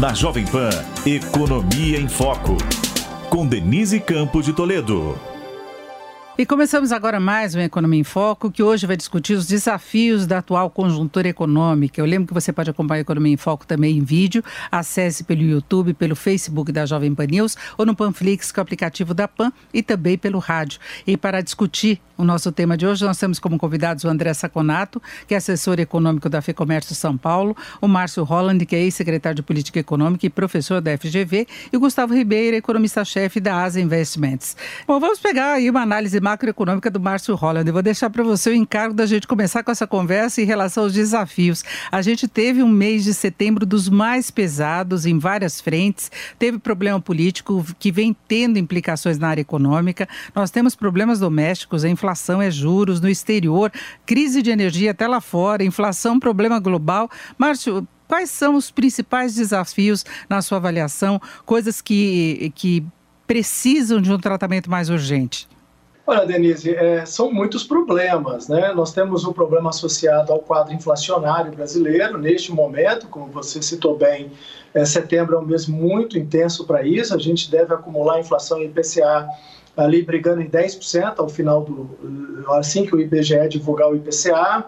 Na Jovem Pan, Economia em Foco. Com Denise Campos de Toledo. E começamos agora mais um Economia em Foco, que hoje vai discutir os desafios da atual conjuntura econômica. Eu lembro que você pode acompanhar a Economia em Foco também em vídeo. Acesse pelo YouTube, pelo Facebook da Jovem Pan News ou no Panflix, que é o aplicativo da Pan, e também pelo rádio. E para discutir o nosso tema de hoje, nós temos como convidados o André Saconato, que é assessor econômico da FEComércio São Paulo, o Márcio Holland, que é ex-secretário de Política Econômica e professor da FGV, e o Gustavo Ribeiro, economista-chefe da Asa Investimentos. Bom, vamos pegar aí uma análise macroeconômica do Márcio Holland. Eu vou deixar para você o encargo da gente começar com essa conversa em relação aos desafios. A gente teve um mês de setembro dos mais pesados em várias frentes, teve problema político que vem tendo implicações na área econômica, nós temos problemas domésticos, a inflação é juros no exterior, crise de energia até lá fora, inflação, problema global. Márcio, quais são os principais desafios na sua avaliação, coisas que, que precisam de um tratamento mais urgente? Olha, Denise, é, são muitos problemas, né? Nós temos um problema associado ao quadro inflacionário brasileiro. Neste momento, como você citou bem, é, setembro é um mês muito intenso para isso. A gente deve acumular inflação IPCA ali brigando em 10% ao final do. assim que o IBGE divulgar o IPCA.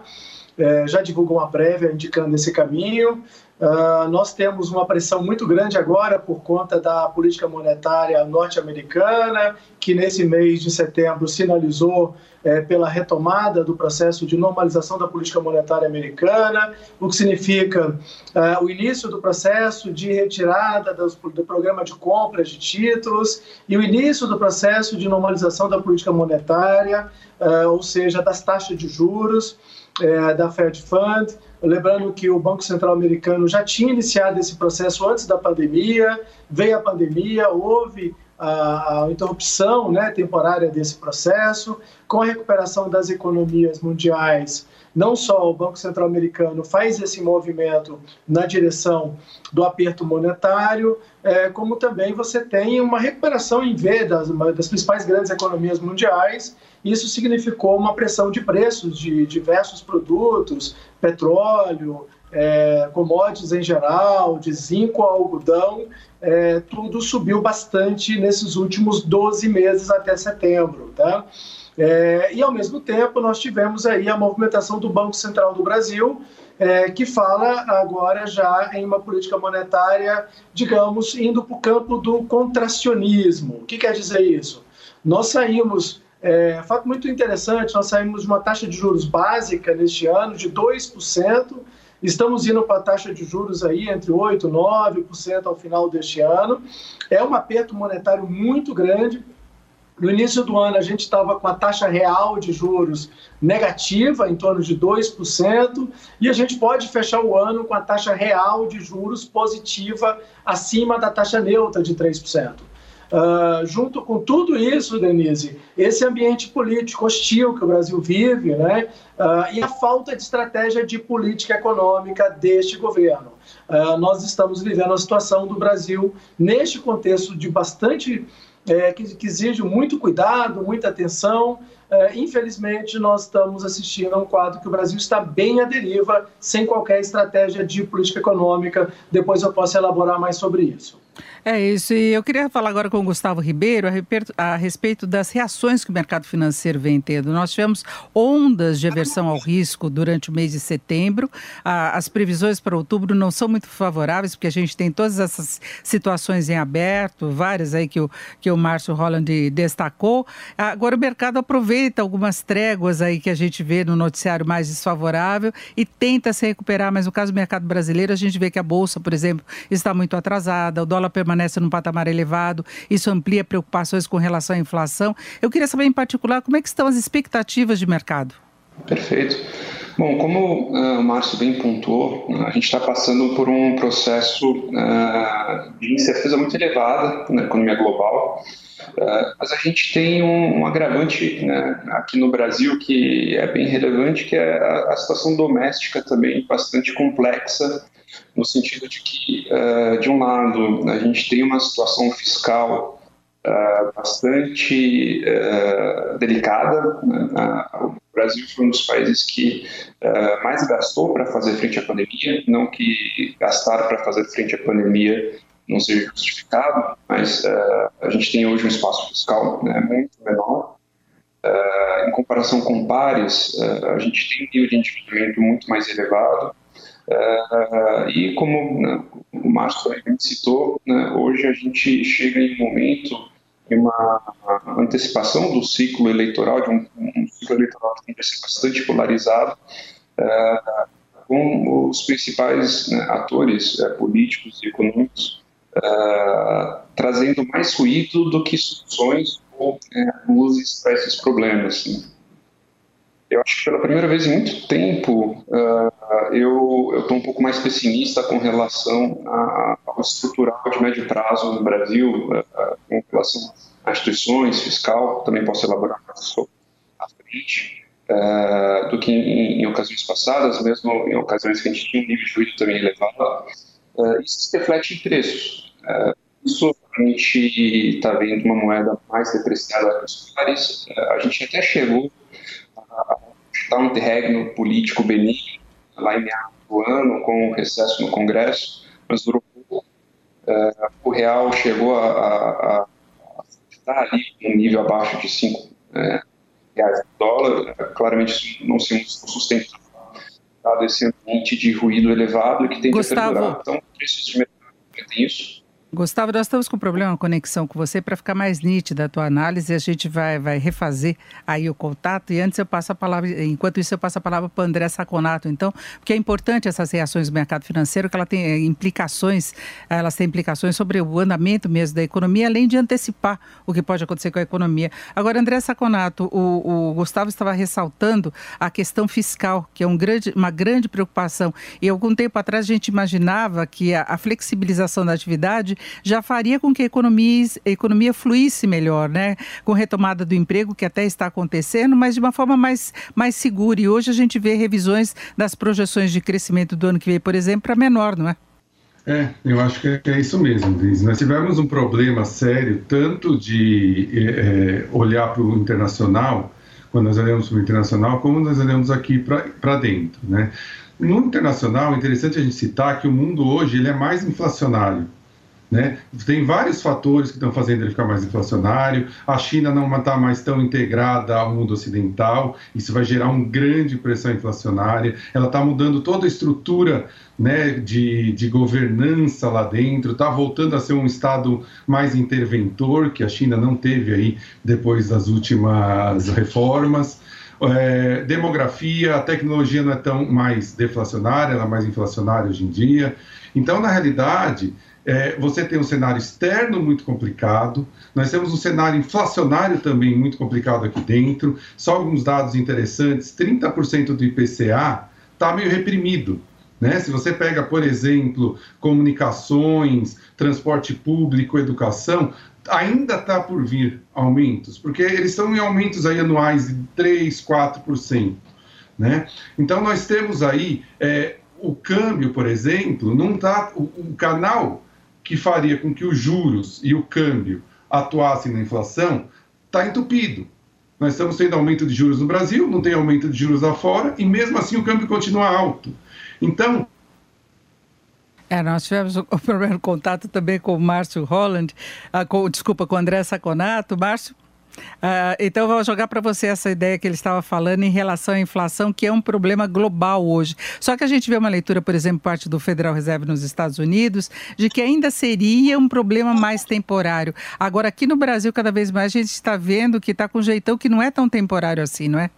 É, já divulgou uma prévia indicando esse caminho. Uh, nós temos uma pressão muito grande agora por conta da política monetária norte-americana, que nesse mês de setembro sinalizou é, pela retomada do processo de normalização da política monetária americana, o que significa uh, o início do processo de retirada dos, do programa de compras de títulos e o início do processo de normalização da política monetária, uh, ou seja, das taxas de juros é, da Fed Fund. Lembrando que o Banco Central americano já tinha iniciado esse processo antes da pandemia, veio a pandemia, houve a, interrupção né, temporária desse processo. Com a recuperação das economias mundiais, não só o Banco Central americano faz esse movimento na direção do aperto monetário, é, como também você tem uma recuperação em V das, das principais grandes economias mundiais. Isso significou uma pressão de preços de diversos produtos, petróleo, é, commodities em geral, de zinco ao algodão, é, tudo subiu bastante nesses últimos 12 meses até setembro. Tá? É, e, ao mesmo tempo, nós tivemos aí a movimentação do Banco Central do Brasil, é, que fala agora já em uma política monetária, digamos, indo para o campo do contracionismo. O que quer dizer isso? Nós saímos, é, fato muito interessante, nós saímos de uma taxa de juros básica neste ano de 2%, estamos indo para a taxa de juros aí entre 8% e 9% ao final deste ano. É um aperto monetário muito grande, no início do ano, a gente estava com a taxa real de juros negativa, em torno de 2%, e a gente pode fechar o ano com a taxa real de juros positiva acima da taxa neutra de 3%. Ah, junto com tudo isso, Denise, esse ambiente político hostil que o Brasil vive, né, uh, e a falta de estratégia de política econômica deste governo. Uh, nós estamos vivendo a situação do Brasil neste contexto de bastante é, que, que exige muito cuidado, muita atenção. É, infelizmente, nós estamos assistindo a um quadro que o Brasil está bem à deriva, sem qualquer estratégia de política econômica. Depois eu posso elaborar mais sobre isso. É isso. E eu queria falar agora com o Gustavo Ribeiro a respeito das reações que o mercado financeiro vem tendo. Nós tivemos ondas de aversão ao risco durante o mês de setembro. As previsões para outubro não são muito favoráveis, porque a gente tem todas essas situações em aberto, várias aí que o, que o Márcio Holland destacou. Agora o mercado aproveita algumas tréguas aí que a gente vê no noticiário mais desfavorável e tenta se recuperar, mas no caso do mercado brasileiro, a gente vê que a Bolsa, por exemplo, está muito atrasada, o dólar permanece num patamar elevado, isso amplia preocupações com relação à inflação. Eu queria saber, em particular, como é que estão as expectativas de mercado? Perfeito. Bom, como uh, o Márcio bem pontuou, a gente está passando por um processo uh, de incerteza muito elevada na economia global, mas a gente tem um, um agravante né, aqui no Brasil que é bem relevante, que é a, a situação doméstica também bastante complexa no sentido de que, uh, de um lado, a gente tem uma situação fiscal uh, bastante uh, delicada, né? o Brasil foi um dos países que mais gastou para fazer frente à pandemia, não que gastar para fazer frente à pandemia não seja justificado, mas uh, a gente tem hoje um espaço fiscal né, muito menor. Uh, em comparação com pares, a gente tem um nível de endividamento muito mais elevado. e como né, o Márcio citou, né, hoje a gente chega em um momento uma antecipação do ciclo eleitoral, de um, um ciclo eleitoral que tem que ser bastante polarizado, uh, com os principais né, atores uh, políticos e econômicos uh, trazendo mais ruído do que soluções ou luzes para esses problemas. Assim. Eu acho que pela primeira vez em muito tempo eu estou um pouco mais pessimista com relação ao estrutural de médio prazo no Brasil, com relação instituições, fiscal, também posso elaborar sobre à frente, uh, do que em, em, ocasiões passadas, mesmo em ocasiões que a gente tinha um nível de juízo também elevado. Uh, isso se reflete em preços. Uh, isso a gente está vendo uma moeda mais depreciada que os pares. a gente até chegou a estar um interregno político benigno lá em meados do ano, com o recesso no Congresso, mas durou pouco. o real chegou a, a, a está ali um nível abaixo de 5 é, reais por dólar, claramente isso não se sustenta dado esse ambiente de ruído elevado que tem Gustavo, perdurar. Então, preços de mercado tem isso. Gustavo, nós estamos com problema na conexão com você para ficar mais nítida a tua análise. A gente vai, vai refazer aí o contato e antes eu passo a palavra, enquanto isso eu passo a palavra para o André Saconato, então, porque é importante essas reações do mercado financeiro, que ela tem eh, implicações, elas têm implicações sobre o andamento mesmo da economia, além de antecipar o que pode acontecer com a economia. Agora, André Saconato, o, o Gustavo estava ressaltando a questão fiscal, que é um grande, uma grande preocupação. E algum tempo atrás a gente imaginava que a, a flexibilização da atividade já faria com que a economia, a economia fluísse melhor, né? Com retomada do emprego, que até está acontecendo, mas de uma forma mais, mais segura. E hoje a gente vê revisões das projeções de crescimento do ano que vem, por exemplo, para menor, não é? É, eu acho que é isso mesmo, Liz. Nós tivemos um problema sério, tanto de é, olhar para o internacional, quando nós olhamos para o internacional, como nós olhamos aqui para dentro. Né? No internacional, é interessante a gente citar que o mundo hoje ele é mais inflacionário. Né? Tem vários fatores que estão fazendo ele ficar mais inflacionário. A China não está mais tão integrada ao mundo ocidental, isso vai gerar uma grande pressão inflacionária. Ela está mudando toda a estrutura né, de, de governança lá dentro, está voltando a ser um Estado mais interventor, que a China não teve aí depois das últimas reformas. É, demografia, a tecnologia não é tão mais deflacionária, ela é mais inflacionária hoje em dia. Então, na realidade, é, você tem um cenário externo muito complicado, nós temos um cenário inflacionário também muito complicado aqui dentro. Só alguns dados interessantes: 30% do IPCA está meio reprimido. Né? Se você pega, por exemplo, comunicações, transporte público, educação, ainda está por vir aumentos, porque eles estão em aumentos aí anuais de 3, 4%. Né? Então, nós temos aí é, o câmbio, por exemplo, não tá, o, o canal que faria com que os juros e o câmbio atuassem na inflação está entupido. Nós estamos tendo aumento de juros no Brasil, não tem aumento de juros lá fora, e mesmo assim o câmbio continua alto. Então. É, nós tivemos o primeiro contato também com o Márcio Holland, ah, com, desculpa, com o André Saconato. Márcio? Uh, então, vou jogar para você essa ideia que ele estava falando em relação à inflação, que é um problema global hoje. Só que a gente vê uma leitura, por exemplo, parte do Federal Reserve nos Estados Unidos, de que ainda seria um problema mais temporário. Agora, aqui no Brasil, cada vez mais a gente está vendo que está com um jeitão que não é tão temporário assim, não é?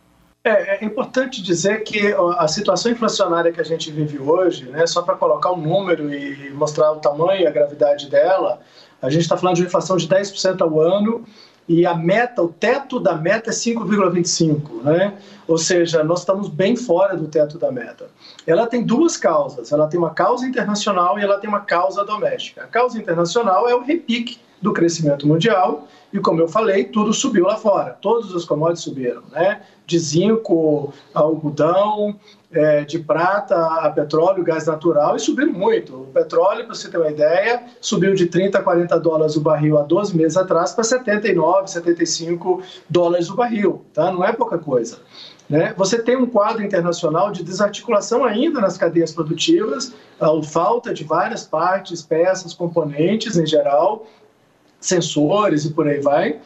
É, é, importante dizer que a situação inflacionária que a gente vive hoje, né, só para colocar um número e mostrar o tamanho e a gravidade dela, a gente está falando de uma inflação de 10% ao ano e a meta, o teto da meta é 5,25, né? Ou seja, nós estamos bem fora do teto da meta. Ela tem duas causas, ela tem uma causa internacional e ela tem uma causa doméstica. A causa internacional é o repique do crescimento mundial. E como eu falei, tudo subiu lá fora, todos os commodities subiram, né? De zinco, algodão, é, de prata a petróleo, gás natural, e subiram muito. O petróleo, para você ter uma ideia, subiu de 30 a 40 dólares o barril há 12 meses atrás para 79, 75 dólares o barril, tá? Não é pouca coisa. Né? Você tem um quadro internacional de desarticulação ainda nas cadeias produtivas, a falta de várias partes, peças, componentes em geral, sensores e por aí vai,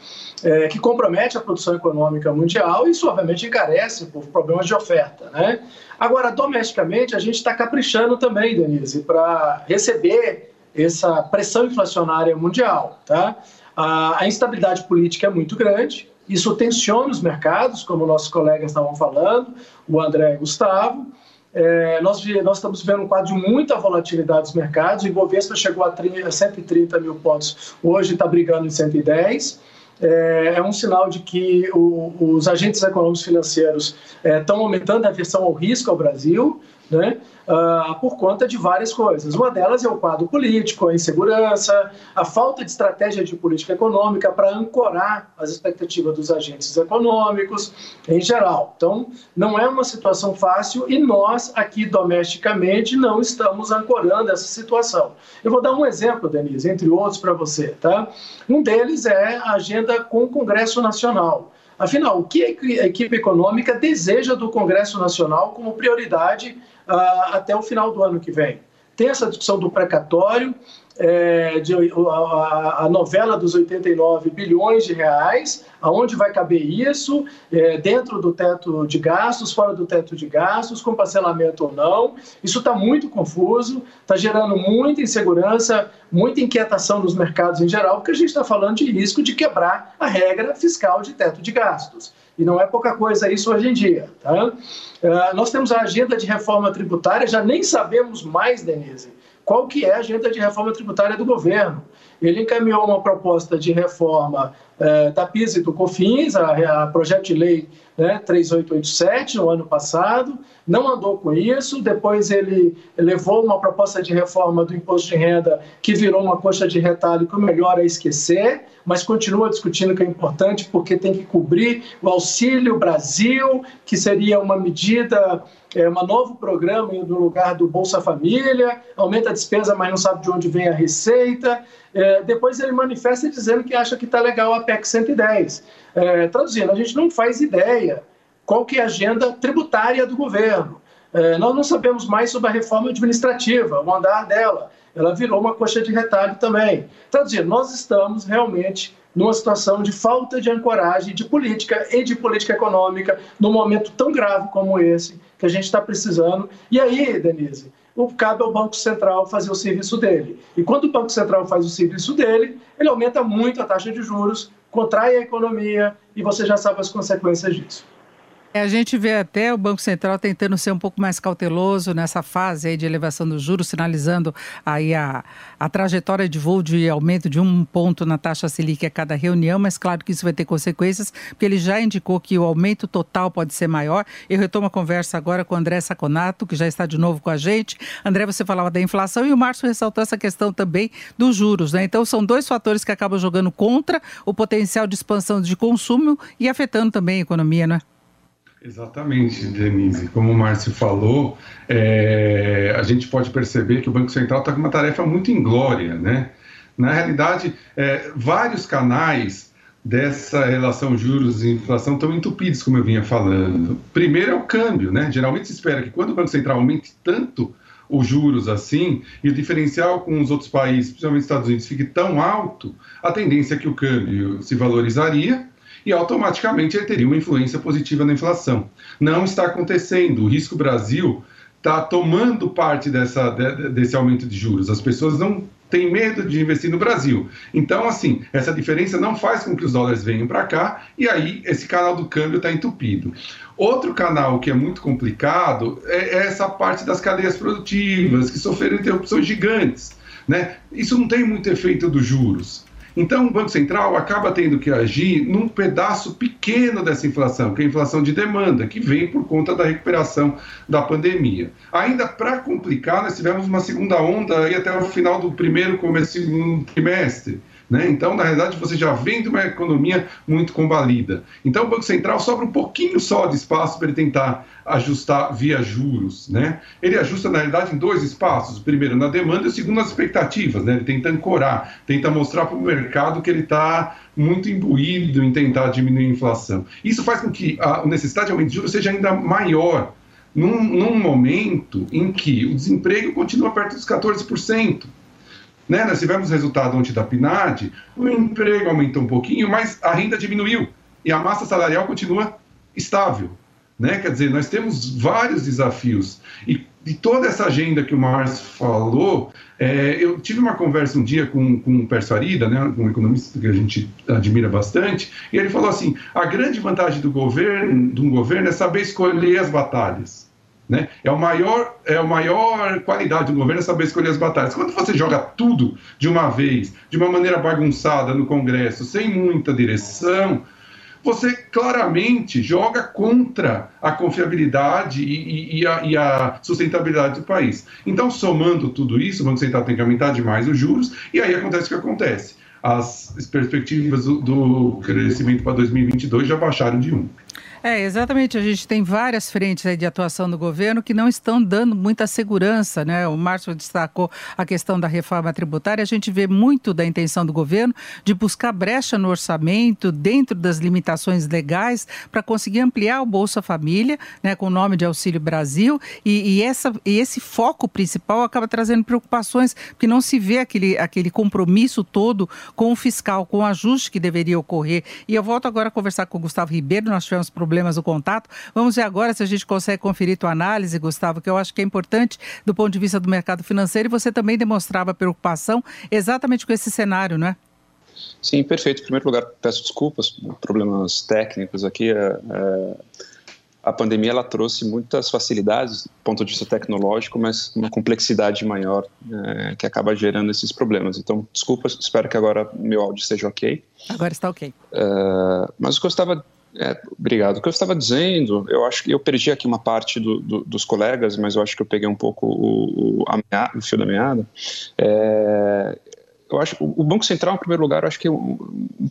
é, que compromete a produção econômica mundial e isso, obviamente, encarece por problemas de oferta. Né? Agora, domesticamente, a gente está caprichando também, Denise, para receber essa pressão inflacionária mundial. Tá? A, a instabilidade política é muito grande, isso tensiona os mercados, como nossos colegas estavam falando, o André e o Gustavo. É, nós, nós, estamos vendo um quadro de muita volatilidade dos mercados. O Ibovespa chegou a, 30, a 130 mil pontos, hoje está brigando em 110. É, é um sinal de que o, os agentes econômicos financeiros estão é, aumentando a aversão ao risco ao Brasil né, uh, por conta de várias coisas. Uma delas é o quadro político, a insegurança, a falta de estratégia de política econômica para ancorar as expectativas dos agentes econômicos em geral. Então, não é uma situação fácil e nós, aqui domesticamente, não estamos ancorando essa situação. Eu vou dar um exemplo, Denise, entre outros para você. Tá? Um deles é a agenda com o Congresso Nacional. Afinal, o que a equipe econômica deseja do Congresso Nacional como prioridade uh, até o final do ano que vem? Tem essa discussão do precatório, é, de, a, a, novela dos 89 bilhões de reais, aonde vai caber isso, é, dentro do teto de gastos, fora do teto de gastos, com parcelamento ou não. Isso está muito confuso, está gerando muita insegurança, muita inquietação nos mercados em geral, porque a gente está falando de risco de quebrar a regra fiscal de teto de gastos. E não é pouca coisa isso hoje em dia. Tá? Uh, nós temos a agenda de reforma tributária, já nem sabemos mais, Denise, qual que é a agenda de reforma tributária do governo. Ele encaminhou uma proposta de reforma é, da PIS e do COFINS, a, a projeto de lei né, 3887, no ano passado, não andou com isso, depois ele levou uma proposta de reforma do imposto de renda que virou uma coxa de retalho que o melhor é esquecer, mas continua discutindo que é importante porque tem que cobrir o Auxílio Brasil, que seria uma medida é um novo programa no lugar do Bolsa Família, aumenta a despesa, mas não sabe de onde vem a receita. É, depois ele manifesta dizendo que acha que está legal a PEC 110. É, traduzindo, a gente não faz ideia qual que é a agenda tributária do governo. É, nós não sabemos mais sobre a reforma administrativa, o andar dela. Ela virou uma coxa de retalho também. Traduzindo, nós estamos realmente numa situação de falta de ancoragem de política e de política econômica num momento tão grave como esse que a gente está precisando. E aí, Denise, cabe ao Banco Central fazer o serviço dele. E quando o Banco Central faz o serviço dele, ele aumenta muito a taxa de juros, contrai a economia e você já sabe as consequências disso. É, a gente vê até o Banco Central tentando ser um pouco mais cauteloso nessa fase de elevação dos juros, sinalizando aí a, a trajetória de voo de aumento de um ponto na taxa Selic a cada reunião, mas claro que isso vai ter consequências, porque ele já indicou que o aumento total pode ser maior. Eu retomo a conversa agora com o André Saconato, que já está de novo com a gente. André, você falava da inflação e o Márcio ressaltou essa questão também dos juros, né? Então são dois fatores que acabam jogando contra o potencial de expansão de consumo e afetando também a economia, não é? Exatamente, Denise. Como o Márcio falou, é, a gente pode perceber que o Banco Central está com uma tarefa muito inglória, né? Na realidade, é, vários canais dessa relação juros e inflação estão entupidos, como eu vinha falando. Primeiro é o câmbio, né? Geralmente se espera que quando o Banco Central aumente tanto os juros assim e o diferencial com os outros países, principalmente os Estados Unidos, fique tão alto, a tendência é que o câmbio se valorizaria e automaticamente ele teria uma influência positiva na inflação. Não está acontecendo. O risco Brasil está tomando parte dessa, desse aumento de juros. As pessoas não têm medo de investir no Brasil. Então, assim, essa diferença não faz com que os dólares venham para cá e aí esse canal do câmbio está entupido. Outro canal que é muito complicado é, é essa parte das cadeias produtivas, que sofreram interrupções gigantes. Né? Isso não tem muito efeito dos juros. Então, o Banco Central acaba tendo que agir num pedaço pequeno dessa inflação, que é a inflação de demanda, que vem por conta da recuperação da pandemia. Ainda para complicar, nós tivemos uma segunda onda aí até o final do primeiro começo segundo trimestre, Né? Então, na realidade, você já vem de uma economia muito combalida. Então, o Banco Central sobra um pouquinho só de espaço para ele tentar ajustar via juros. Né? Ele ajusta, na realidade, em dois espaços. O primeiro na demanda e o segundo nas expectativas. Né? Ele tenta ancorar, tenta mostrar para o mercado que ele está muito imbuído em tentar diminuir a inflação. Isso faz com que a necessidade de aumento de juros seja ainda maior num, num momento em que o desemprego continua perto dos 14%. Né? Nós tivemos resultado ontem da PNAD, o emprego aumentou um pouquinho, mas a renda diminuiu e a massa salarial continua estável. Né? Quer dizer, nós temos vários desafios. E de toda essa agenda que o Márcio falou, é, eu tive uma conversa um dia com, com o Perso Arida, né, um economista que a gente admira bastante, e ele falou assim: a grande vantagem do governo, de um governo é saber escolher as batalhas. Né? É, o maior, é a maior qualidade do governo é saber escolher as batalhas. Quando você joga tudo de uma vez, de uma maneira bagunçada no Congresso, sem muita direção, você claramente joga contra a confiabilidade e, e, a, e, a, sustentabilidade do país. Então, somando tudo isso, o Banco Central tem que aumentar demais os juros, e aí acontece o que acontece. As perspectivas do, do crescimento para 2022 já baixaram de 1. É, exatamente. A gente tem várias frentes de atuação do governo que não estão dando muita segurança, né? O Márcio destacou a questão da reforma tributária. A gente vê muito da intenção do governo de buscar brecha no orçamento, dentro das limitações legais, para conseguir ampliar o Bolsa Família, né, com o nome de Auxílio Brasil. E, e, essa, e esse foco principal acaba trazendo preocupações, porque não se vê aquele, aquele compromisso todo com o fiscal, com o ajuste que deveria ocorrer. E eu volto agora a conversar com o Gustavo Ribeiro. Nós tivemos problemas problemas do contato. Vamos ver agora se a gente consegue conferir tua análise, Gustavo, que eu acho que é importante do ponto de vista do mercado financeiro e você também demonstrava preocupação exatamente com esse cenário, não é? Sim, perfeito. Em primeiro lugar, peço desculpas problemas técnicos aqui. É, é, a pandemia ela trouxe muitas facilidades do ponto de vista tecnológico, mas uma complexidade maior é, que acaba gerando esses problemas. Então, desculpas, espero que agora meu áudio esteja ok. Agora está ok. É, mas estava é, obrigado. O que eu estava dizendo, eu acho que eu perdi aqui uma parte do, do, dos colegas, mas eu acho que eu peguei um pouco o, o, o fio da meada. É, eu acho o Banco Central, em primeiro lugar, eu acho que um,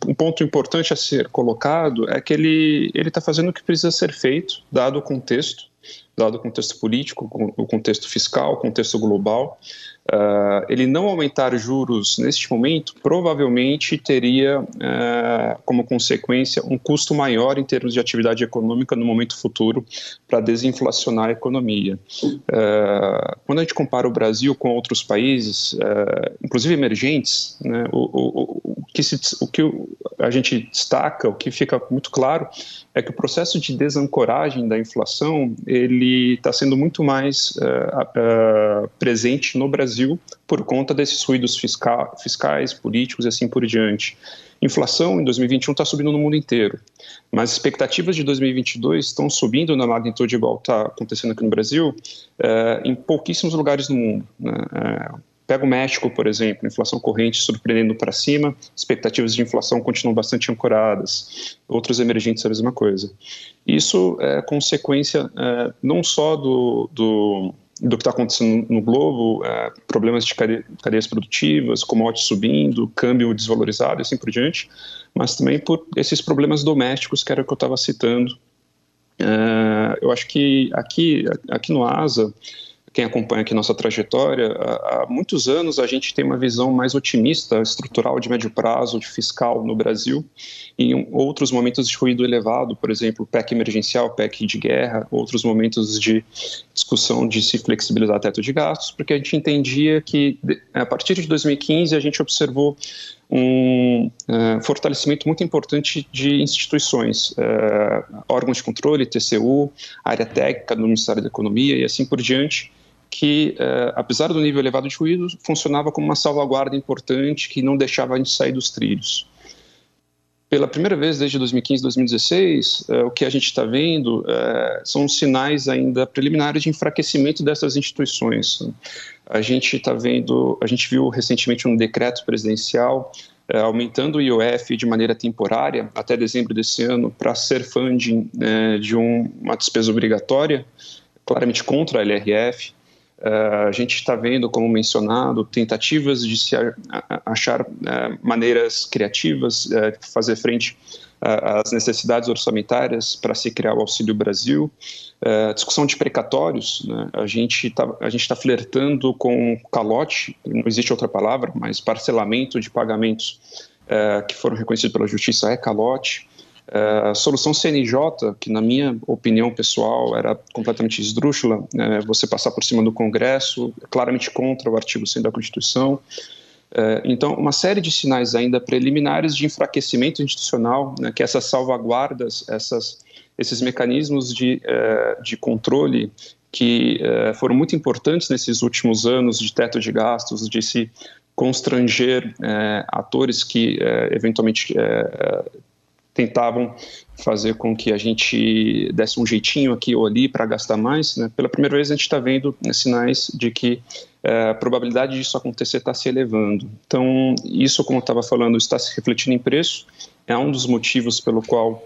um ponto importante a ser colocado é que ele está fazendo o que precisa ser feito, dado o contexto, dado o contexto político, o contexto fiscal, o contexto global. Uh, ele não aumentar juros neste momento provavelmente teria uh, como consequência um custo maior em termos de atividade econômica no momento futuro para desinflacionar a economia. Uh, quando a gente compara o Brasil com outros países, inclusive emergentes, né, o, o, o, que se, o que a gente destaca, o que fica muito claro é que o processo de desancoragem da inflação ele está sendo muito mais presente no Brasil por conta desses ruídos fiscal, fiscais, políticos e assim por diante. Inflação em 2021 está subindo no mundo inteiro, mas expectativas de 2022 estão subindo na magnitude igual está acontecendo aqui no Brasil é, em pouquíssimos lugares do mundo. Né? Pega o México, por exemplo, inflação corrente surpreendendo para cima, expectativas de inflação continuam bastante ancoradas. Outros emergentes a mesma coisa. Isso é consequência é, não só do, do do que está acontecendo no globo, é, problemas de cadeias produtivas, commodities subindo, câmbio desvalorizado e assim por diante, mas também por esses problemas domésticos que era o que eu estava citando. É, eu acho que aqui, aqui no ASA, quem acompanha aqui nossa trajetória, há, muitos anos a gente tem uma visão mais otimista, estrutural de médio prazo, de fiscal no Brasil, em outros momentos de ruído elevado, por exemplo, PEC emergencial, PEC de guerra, outros momentos de discussão de se flexibilizar teto de gastos, porque a gente entendia que a partir de 2015 a gente observou um uh, fortalecimento muito importante de instituições, uh, órgãos de controle, TCU, área técnica do Ministério da Economia e assim por diante, que, uh, apesar do nível elevado de ruído, funcionava como uma salvaguarda importante que não deixava a gente sair dos trilhos pela primeira vez desde 2015, 2016, é, o que a gente está vendo é, são sinais ainda preliminares de enfraquecimento dessas instituições. A gente está vendo, a gente viu recentemente um decreto presidencial é, aumentando o IOF de maneira temporária até dezembro desse ano para ser funding é, de um, uma despesa obrigatória, claramente contra a LRF. Uh, a gente está vendo, como mencionado, tentativas de se achar uh, maneiras criativas de uh, fazer frente às necessidades orçamentárias para se criar o Auxílio Brasil. discussão de precatórios, né? a gente está tá flertando com calote, não existe outra palavra, mas parcelamento de pagamentos que foram reconhecidos pela Justiça é calote. É, a solução CNJ, que na minha opinião pessoal era completamente esdrúxula, é, você passar por cima do Congresso, claramente contra o artigo 100 da Constituição. É, então, uma série de sinais ainda preliminares de enfraquecimento institucional, né, que essas salvaguardas, essas, esses mecanismos de, de controle que foram muito importantes nesses últimos anos de teto de gastos, de se constranger atores que eventualmente tentavam fazer com que a gente desse um jeitinho aqui ou ali para gastar mais, né? pela primeira vez a gente está vendo né, sinais de que é, a probabilidade disso acontecer está se elevando. Então, isso, como eu estava falando, está se refletindo em preço, é um dos motivos pelo qual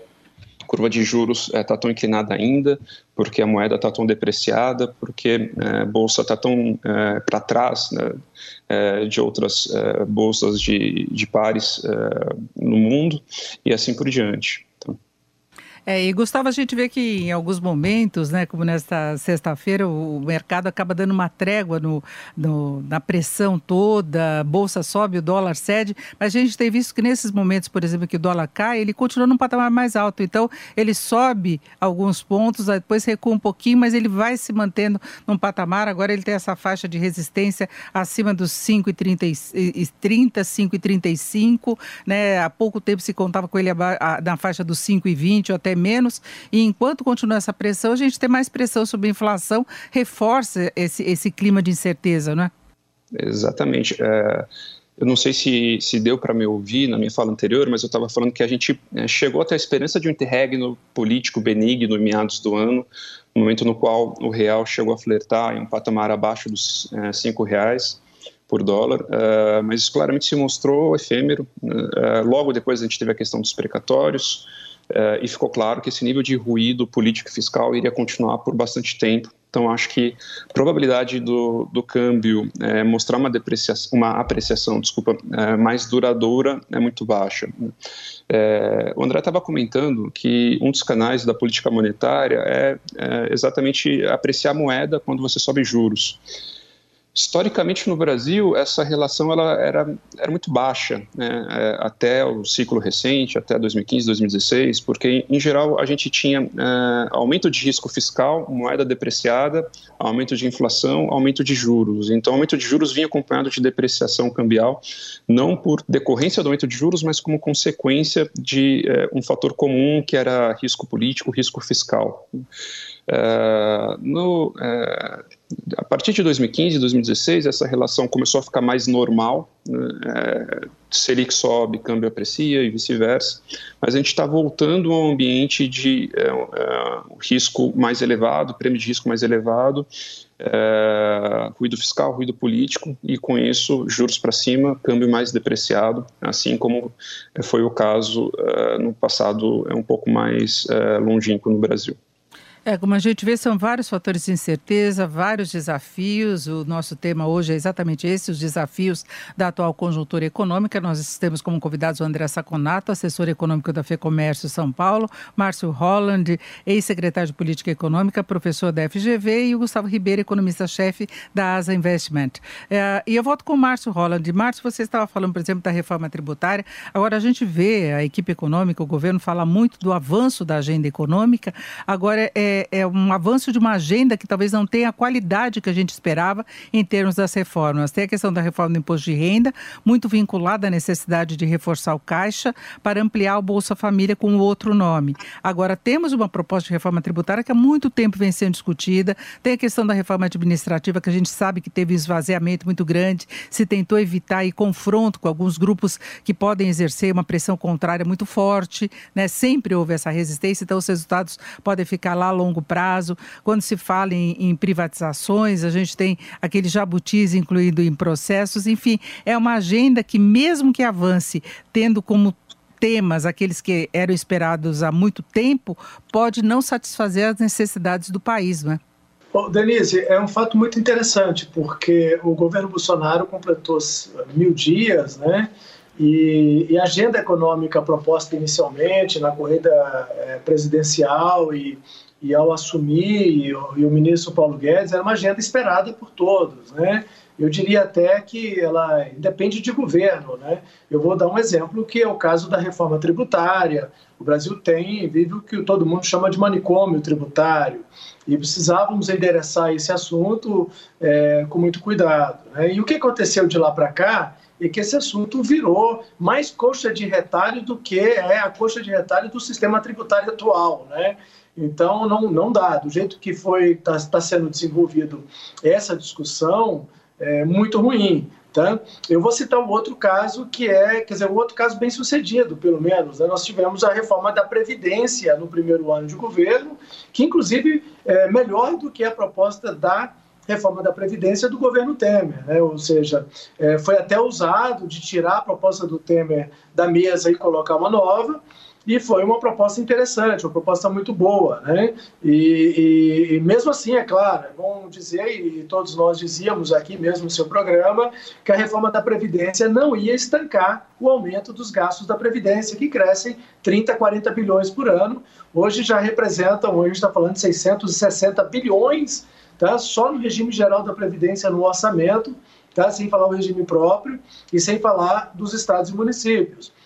curva de juros está é, tão inclinada ainda, porque a moeda está tão depreciada, porque é, a bolsa está tão é, para trás né, de outras bolsas de, de pares no mundo e assim por diante. É, e Gustavo, a gente vê que em alguns momentos, né, como nesta sexta-feira, o mercado acaba dando uma trégua no, no, na pressão toda, a bolsa sobe, o dólar cede, mas a gente tem visto que nesses momentos, por exemplo, que o dólar cai, ele continua num patamar mais alto. Então, ele sobe alguns pontos, depois recua um pouquinho, mas ele vai se mantendo num patamar. Agora ele tem essa faixa de resistência acima dos 5,30, 5,35, né? Há pouco tempo se contava com ele na faixa dos 5,20 ou até menos. E enquanto continua essa pressão, a gente tem mais pressão sobre a inflação, reforça esse, esse clima de incerteza, não é? Exatamente. É, eu não sei se, se deu para me ouvir na minha fala anterior, mas eu estava falando que a gente é, chegou até a esperança de um interregno político benigno em meados do ano, no momento no qual o real chegou a flertar em um patamar abaixo dos é, cinco reais por dólar, uh, mas isso claramente se mostrou efêmero. Uh, logo depois a gente teve a questão dos precatórios, e ficou claro que esse nível de ruído político e fiscal iria continuar por bastante tempo. Então, acho que a probabilidade do, do câmbio é, mostrar uma, depreciação, uma apreciação desculpa, é, mais duradoura é muito baixa. É, o André estava comentando que um dos canais da política monetária é, é exatamente apreciar a moeda quando você sobe juros. Historicamente no Brasil essa relação ela era, era muito baixa né, é, até o ciclo recente, até 2015, 2016, porque em geral a gente tinha é, aumento de risco fiscal, moeda depreciada, aumento de inflação, aumento de juros. Então, aumento de juros vinha acompanhado de depreciação cambial, não por decorrência do aumento de juros, mas como consequência de é, um fator comum que era risco político, risco fiscal. É, no, é, a partir de 2015, 2016, essa relação começou a ficar mais normal. Né? É, Selic sobe, câmbio aprecia e vice-versa. Mas a gente está voltando a um ambiente de risco mais elevado, prêmio de risco mais elevado, ruído fiscal, ruído político, e com isso, juros para cima, câmbio mais depreciado, assim como foi o caso no passado é um pouco mais longínquo no Brasil. É, como a gente vê, são vários fatores de incerteza, vários desafios. O nosso tema hoje é exatamente esse, os desafios da atual conjuntura econômica. Nós temos como convidados o André Saconato, assessor econômico da FEComércio São Paulo, Márcio Holland, ex-secretário de Política Econômica, professor da FGV, e o Gustavo Ribeiro, economista-chefe da Asa Investment. É, e eu volto com o Márcio Holland. Márcio, você estava falando, por exemplo, da reforma tributária. Agora, a gente vê a equipe econômica, o governo fala muito do avanço da agenda econômica. Agora, é é, é, um avanço de uma agenda que talvez não tenha a qualidade que a gente esperava em termos das reformas. Tem a questão da reforma do imposto de renda, muito vinculada à necessidade de reforçar o caixa para ampliar o Bolsa Família com outro nome. Agora, temos uma proposta de reforma tributária que há muito tempo vem sendo discutida. Tem a questão da reforma administrativa, que a gente sabe que teve um esvaziamento muito grande, se tentou evitar e confronto com alguns grupos que podem exercer uma pressão contrária muito forte, né? Sempre houve essa resistência, então os resultados podem ficar lá longo prazo. Quando se fala em, em privatizações, a gente tem aquele jabutis incluído em processos. Enfim, é uma agenda que, mesmo que avance, tendo como temas, aqueles que eram esperados há muito tempo, pode não satisfazer as necessidades do país, não é? Bom, Denise, é um fato muito interessante, porque o governo Bolsonaro completou mil dias, né? E, e a agenda econômica proposta inicialmente na corrida é, presidencial e, e ao assumir, e o, e o ministro Paulo Guedes, era uma agenda esperada por todos, né? Eu diria até que ela depende de governo, né? Eu vou dar um exemplo que é o caso da reforma tributária. O Brasil tem, vive o que todo mundo chama de manicômio tributário e precisávamos endereçar esse assunto é, com muito cuidado. Né? E o que aconteceu de lá para cá é que esse assunto virou mais coxa de retalho do que é a coxa de retalho do sistema tributário atual, né? Então não, não dá. Do jeito que foi está tá sendo desenvolvido essa discussão, é muito ruim. Tá? Eu vou citar um outro caso que é, quer dizer, um outro caso bem sucedido, pelo menos. Né? Nós tivemos a reforma da Previdência no primeiro ano de governo, que inclusive é melhor do que a proposta da reforma da Previdência do governo Temer, né? ou seja, é, foi até usado de tirar a proposta do Temer da mesa e colocar uma nova, e foi uma proposta interessante, uma proposta muito boa, né? E, e, e, mesmo assim, é claro, é bom dizer, e todos nós dizíamos aqui mesmo no seu programa, que a reforma da Previdência não ia estancar o aumento dos gastos da Previdência, que crescem 30, 40 bilhões por ano. Hoje já representam, hoje está falando de 660 bilhões, tá? Só no regime geral da Previdência no orçamento, tá? Sem falar o regime próprio e sem falar dos estados e municípios é,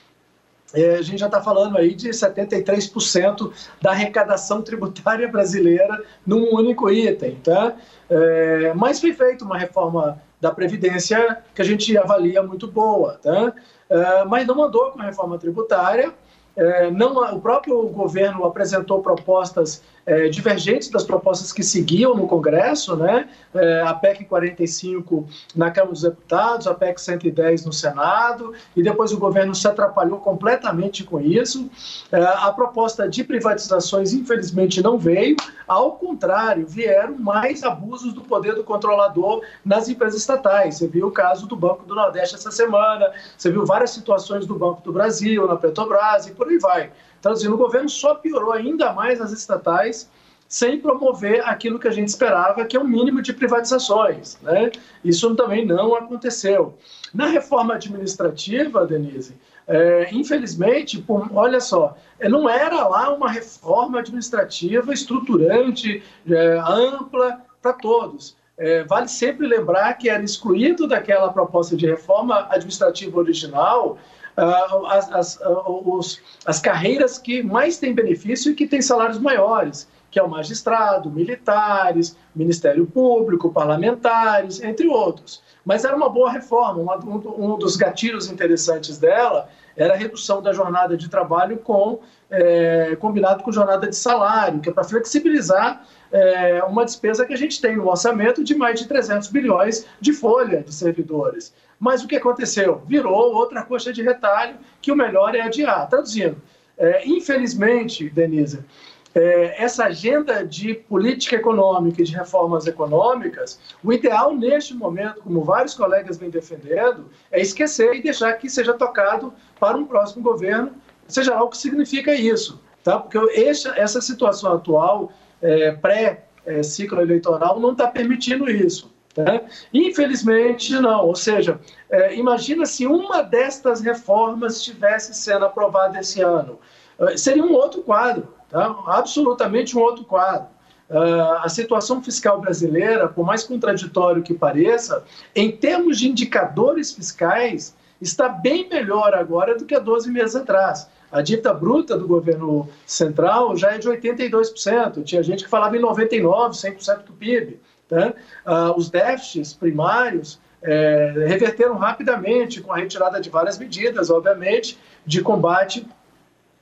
a gente já está falando aí de 73% da arrecadação tributária brasileira num único item, tá? É, mas foi feita uma reforma da Previdência que a gente avalia muito boa, tá? É, mas não andou com a reforma tributária, é, não, o próprio governo apresentou propostas é, divergentes das propostas que seguiam no Congresso, né? É, a PEC 45 na Câmara dos Deputados, a PEC 110 no Senado, e depois o governo se atrapalhou completamente com isso. É, a proposta de privatizações, infelizmente, não veio, ao contrário, vieram mais abusos do poder do controlador nas empresas estatais. Você viu o caso do Banco do Nordeste essa semana, você viu várias situações do Banco do Brasil, na Petrobras e por aí vai. Traduzindo, o governo só piorou ainda mais as estatais sem promover aquilo que a gente esperava, que é o um mínimo de privatizações. Né? Isso também não aconteceu. Na reforma administrativa, Denise, é, infelizmente, por, olha só, é, não era lá uma reforma administrativa estruturante, é, ampla para todos. É, vale sempre lembrar que era excluído daquela proposta de reforma administrativa original uh, as, as, uh, os, as carreiras que mais têm benefício e que têm salários maiores, que é o magistrado, militares, Ministério Público, parlamentares, entre outros. Mas era uma boa reforma. Um, um dos gatilhos interessantes dela era a redução da jornada de trabalho com é, combinado com jornada de salário, que é para flexibilizar é, uma despesa que a gente tem no orçamento de mais de 300 bilhões de folha de servidores. Mas o que aconteceu? Virou outra coxa de retalho que o melhor é adiar. Traduzindo, é, infelizmente, Denise, é, essa agenda de política econômica e de reformas econômicas, o ideal neste momento, como vários colegas vêm defendendo, é esquecer e deixar que seja tocado para um próximo governo, seja lá o que significa isso. Tá? Porque essa, essa situação atual, é, pré-ciclo eleitoral, não está permitindo isso. Né? Infelizmente, não. Ou seja, é, imagina se uma destas reformas estivesse sendo aprovada esse ano. É, seria um outro quadro, tá? absolutamente um outro quadro. Uh, a situação fiscal brasileira, por mais contraditório que pareça, em termos de indicadores fiscais, está bem melhor agora do que há 12 meses atrás. A dívida bruta do governo central já é de 82%. Tinha gente que falava em 99%, 100% do PIB. Né? Ah, os déficits primários é, reverteram rapidamente com a retirada de várias medidas, obviamente, de combate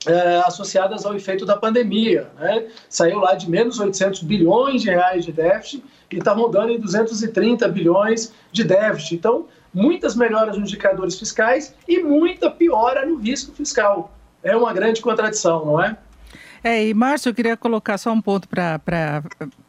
é, associadas ao efeito da pandemia. Né? Saiu lá de menos 800 bilhões de reais de déficit e está rodando em 230 bilhões de déficit. Então, muitas melhoras nos indicadores fiscais e muita piora no risco fiscal. É uma grande contradição, não é? É, e Márcio, eu queria colocar só um ponto para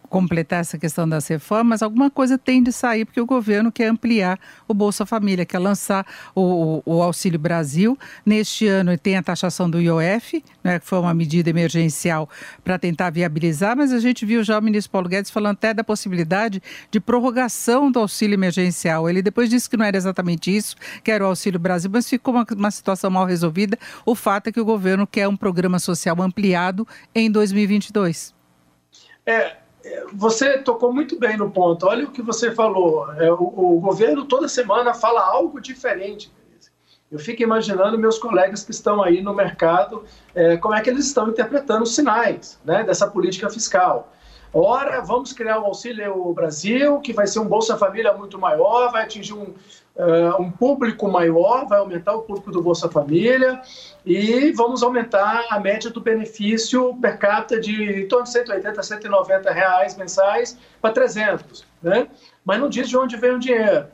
completar essa questão das reformas, alguma coisa tem de sair, porque o governo quer ampliar o Bolsa Família, quer lançar o, o, o Auxílio Brasil. Neste ano tem a taxação do IOF, né, que foi uma medida emergencial para tentar viabilizar, mas a gente viu já o ministro Paulo Guedes falando até da possibilidade de prorrogação do auxílio emergencial. Ele depois disse que não era exatamente isso, que era o Auxílio Brasil, mas ficou uma, uma situação mal resolvida. O fato é que o governo quer um programa social ampliado em 2022. É, você tocou muito bem no ponto. Olha o que você falou. É, o, governo toda semana fala algo diferente. Eu fico imaginando meus colegas que estão aí no mercado, é, como é que eles estão interpretando os sinais né, dessa política fiscal. Ora, vamos criar o Auxílio Brasil, que vai ser um Bolsa Família muito maior, vai atingir um, uh, um público maior, vai aumentar o público do Bolsa Família e vamos aumentar a média do benefício per capita de em torno de 180 a 190 reais mensais para 300, né? Mas não diz de onde vem o dinheiro.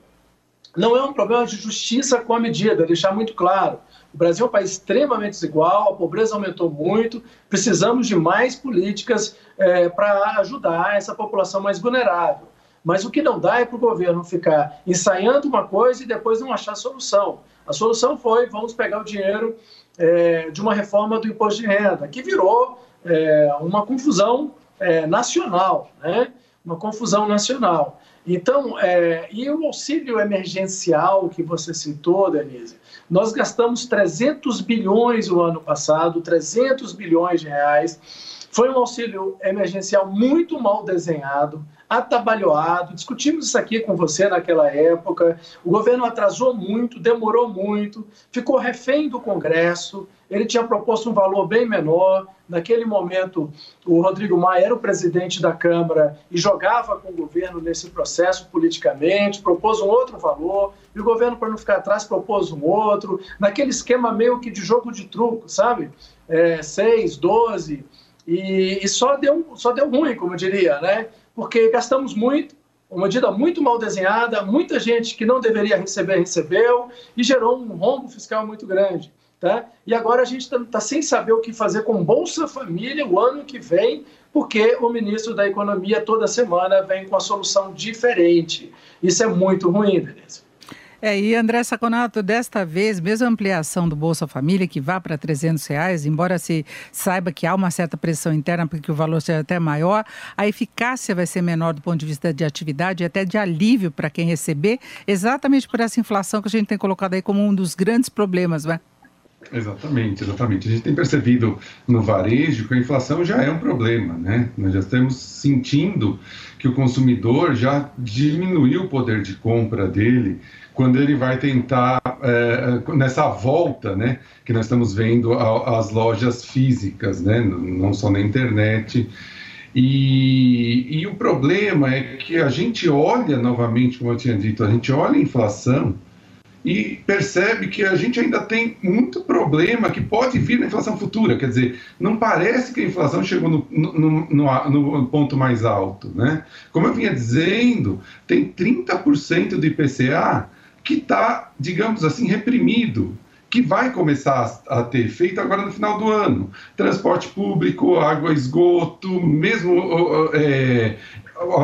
Não é um problema de justiça com a medida, deixar muito claro. O Brasil é um país extremamente desigual, a pobreza aumentou muito, precisamos de mais políticas é, para ajudar essa população mais vulnerável. Mas o que não dá é para o governo ficar ensaiando uma coisa e depois não achar solução. A solução foi: vamos pegar o dinheiro é, de uma reforma do imposto de renda, que virou é, uma confusão é, nacional, né? uma confusão nacional. Então, é, e o auxílio emergencial que você citou, Denise, nós gastamos 300 bilhões o ano passado, 300 bilhões de reais. Foi um auxílio emergencial muito mal desenhado, atabalhoado. Discutimos isso aqui com você naquela época. O governo atrasou muito, demorou muito, ficou refém do Congresso. Ele tinha proposto um valor bem menor. Naquele momento, o Rodrigo Maia era o presidente da Câmara e jogava com o governo nesse processo politicamente, propôs um outro valor, e o governo, para não ficar atrás, propôs um outro, naquele esquema meio que de jogo de truco, sabe? É, 6, 12, e, e só, deu, só deu ruim, como eu diria, né? Porque gastamos muito, uma medida muito mal desenhada, muita gente que não deveria receber recebeu e gerou um rombo fiscal muito grande. Tá? E agora a gente está tá sem saber o que fazer com Bolsa Família o ano que vem, porque o ministro da Economia toda semana vem com a solução diferente. Isso é muito ruim, Denise. É, e André Saconato, desta vez, mesmo a ampliação do Bolsa Família, que vá para 300 reais, embora se saiba que há uma certa pressão interna porque o valor seja até maior, a eficácia vai ser menor do ponto de vista de atividade e até de alívio para quem receber, exatamente por essa inflação que a gente tem colocado aí como um dos grandes problemas, né? Exatamente, exatamente. A gente tem percebido no varejo que a inflação já é um problema, né? Nós já estamos sentindo que o consumidor já diminuiu o poder de compra dele quando ele vai tentar, é, nessa volta, né, que nós estamos vendo às lojas físicas, né, não só na internet. E, e o problema é que a gente olha novamente, como eu tinha dito, a gente olha a inflação e percebe que a gente ainda tem muito problema que pode vir na inflação futura. Quer dizer, não parece que a inflação chegou no, no, no, no ponto mais alto. Né? Como eu vinha dizendo, tem 30% do IPCA que está, digamos assim, reprimido, que vai começar a, ter efeito agora no final do ano. Transporte público, água, esgoto, mesmo é,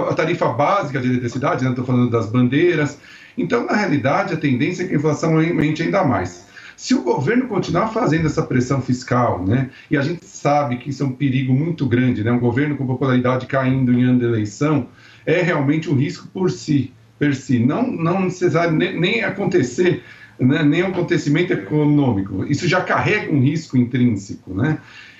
a tarifa básica de eletricidade, né? estou falando das bandeiras. Então, na realidade, a tendência é que a inflação aumente ainda mais. Se o governo continuar fazendo essa pressão fiscal, né, e a gente sabe que isso é um perigo muito grande, né, um governo com popularidade caindo em ano de eleição, é realmente um risco por si per si, não, não necessário nem, nem acontecer, né, nem um acontecimento econômico. Isso já carrega um risco intrínseco, né?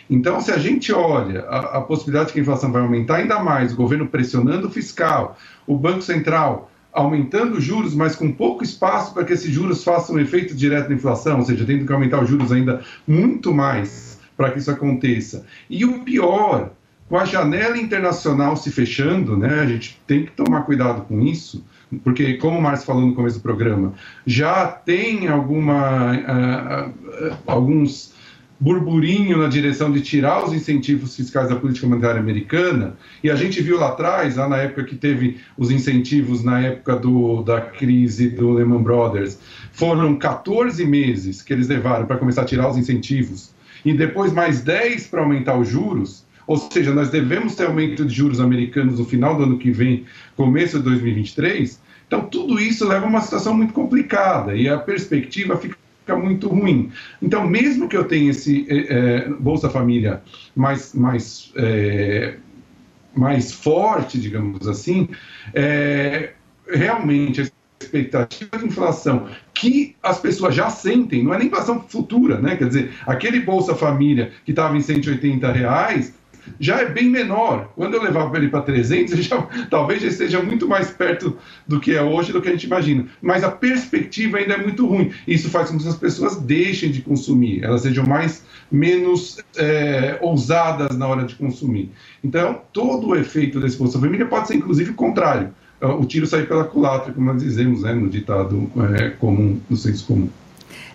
Então, se a gente olha a, a possibilidade de que a inflação vai aumentar ainda mais, o governo pressionando o fiscal, o Banco Central aumentando os juros, mas com pouco espaço para que esses juros façam um efeito direto na inflação, ou seja, tendo que aumentar os juros ainda muito mais para que isso aconteça. E o pior, com a janela internacional se fechando, né, a gente tem que tomar cuidado com isso, porque, como o Márcio falou no começo do programa, já tem alguma, uh, uh, alguns burburinho na direção de tirar os incentivos fiscais da política monetária americana, e a gente viu lá atrás, lá na época que teve os incentivos, na época do, da crise do Lehman Brothers, foram 14 meses que eles levaram para começar a tirar os incentivos, e depois mais 10 para aumentar os juros, ou seja, nós devemos ter aumento de juros americanos no final do ano que vem, começo de 2023. Então, tudo isso leva a uma situação muito complicada e a perspectiva fica muito ruim. Então, mesmo que eu tenha esse é, Bolsa Família mais, mais, é, mais forte, digamos assim, é, realmente a expectativa de inflação que as pessoas já sentem, não é nem inflação futura, né? Quer dizer, aquele Bolsa Família que estava em 180 reais já é bem menor. Quando eu levava ele para 300, já, talvez já esteja muito mais perto do que é hoje, do que a gente imagina. Mas a perspectiva ainda é muito ruim. Isso faz com que as pessoas deixem de consumir, elas sejam mais menos é, ousadas na hora de consumir. Então, todo o efeito desse Bolsa Família pode ser, inclusive, contrário. O tiro sai pela culatra, como nós dizemos né, no ditado é, comum, no senso comum.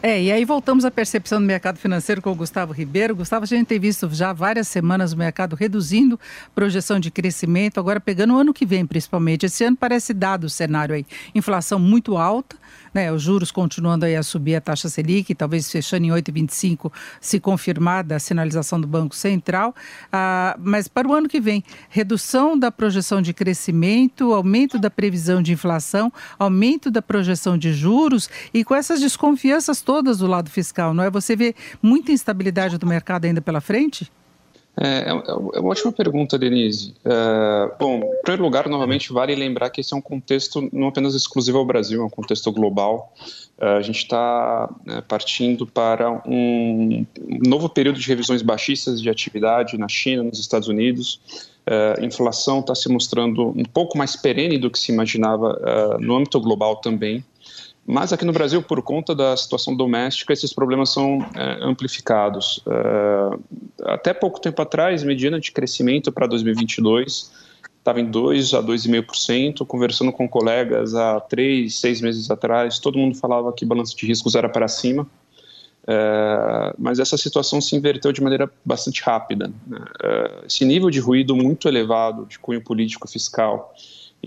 É, e aí voltamos à percepção do mercado financeiro com o Gustavo Ribeiro. Gustavo, a gente tem visto já várias semanas o mercado reduzindo projeção de crescimento, agora pegando o ano que vem, principalmente. Esse ano parece dado o cenário aí. Inflação muito alta, né? Os juros continuando aí a subir a taxa Selic, talvez fechando em 8,25 se confirmada a sinalização do Banco Central. Ah, mas para o ano que vem, redução da projeção de crescimento, aumento da previsão de inflação, aumento da projeção de juros e com essas desconfianças todas do lado fiscal, não é? Você vê muita instabilidade do mercado ainda pela frente? É, é, é uma ótima pergunta, Denise. É, bom, em primeiro lugar, novamente, vale lembrar que esse é um contexto não apenas exclusivo ao Brasil, é um contexto global. É, a gente está né, partindo para um novo período de revisões baixistas de atividade na China, nos Estados Unidos. É, a inflação está se mostrando um pouco mais perene do que se imaginava é, no âmbito global também. Mas aqui no Brasil, por conta da situação doméstica, esses problemas são é, amplificados. É, até pouco tempo atrás, mediana de crescimento para 2022 estava em 2 a 2,5%. Conversando com colegas há três, seis meses atrás, todo mundo falava que balanço de riscos era para cima. É, mas essa situação se inverteu de maneira bastante rápida. Né? É, esse nível de ruído muito elevado de cunho político fiscal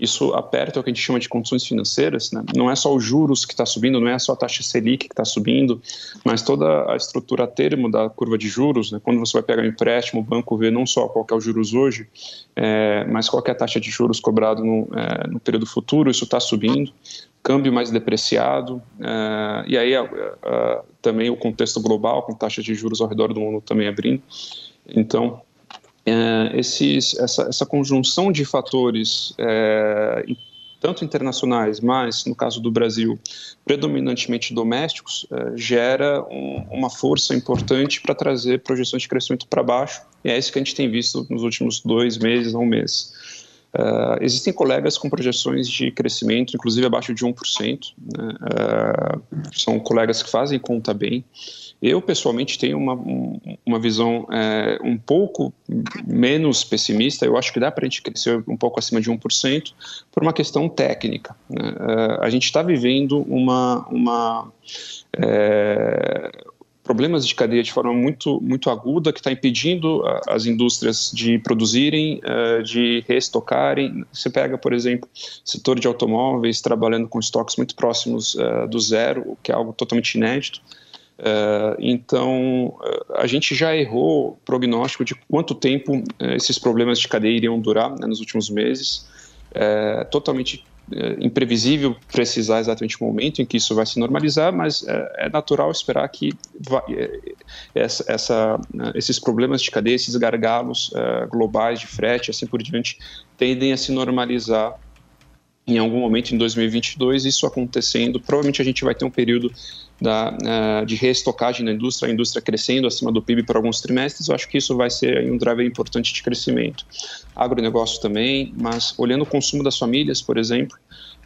isso aperta o que a gente chama de condições financeiras, né? não é só os juros que está subindo, não é só a taxa Selic que está subindo, mas toda a estrutura a termo da curva de juros, né? quando você vai pegar um empréstimo, o banco vê não só qual é o juros hoje, é, mas qual é a taxa de juros cobrado no, é, no período futuro, isso está subindo, câmbio mais depreciado, é, e aí a, a, também o contexto global, com taxas de juros ao redor do mundo também abrindo, então é, esses, essa, essa, conjunção de fatores, é, tanto internacionais, mas no caso do Brasil, predominantemente domésticos, é, gera um, uma força importante para trazer projeções de crescimento para baixo, e é isso que a gente tem visto nos últimos dois meses a um mês. Uh, existem colegas com projeções de crescimento, inclusive abaixo de 1%. Né? Uh, são colegas que fazem conta bem. Eu, pessoalmente, tenho uma, uma visão é, um pouco menos pessimista. Eu acho que dá para a gente crescer um pouco acima de 1% por uma questão técnica. Né? É, a gente está vivendo uma. uma é, problemas de cadeia de forma muito, muito aguda que está impedindo as indústrias de produzirem, é, de reestocarem. Você pega, por exemplo, setor de automóveis trabalhando com estoques muito próximos é, do zero, o que é algo totalmente inédito. Uh, então, a gente já errou prognóstico de quanto tempo uh, esses problemas de cadeia iriam durar né, nos últimos meses. É totalmente imprevisível precisar exatamente o momento em que isso vai se normalizar, mas é natural esperar que vai, essa, essa, né, esses problemas de cadeia, esses gargalos globais de frete, assim por diante, tendem a se normalizar em algum momento em 2022, isso acontecendo, provavelmente a gente vai ter um período da, uh, de reestocagem na indústria, a indústria crescendo acima do PIB por alguns trimestres, eu acho que isso vai ser um driver importante de crescimento. Agronegócio também, mas olhando o consumo das famílias, por exemplo,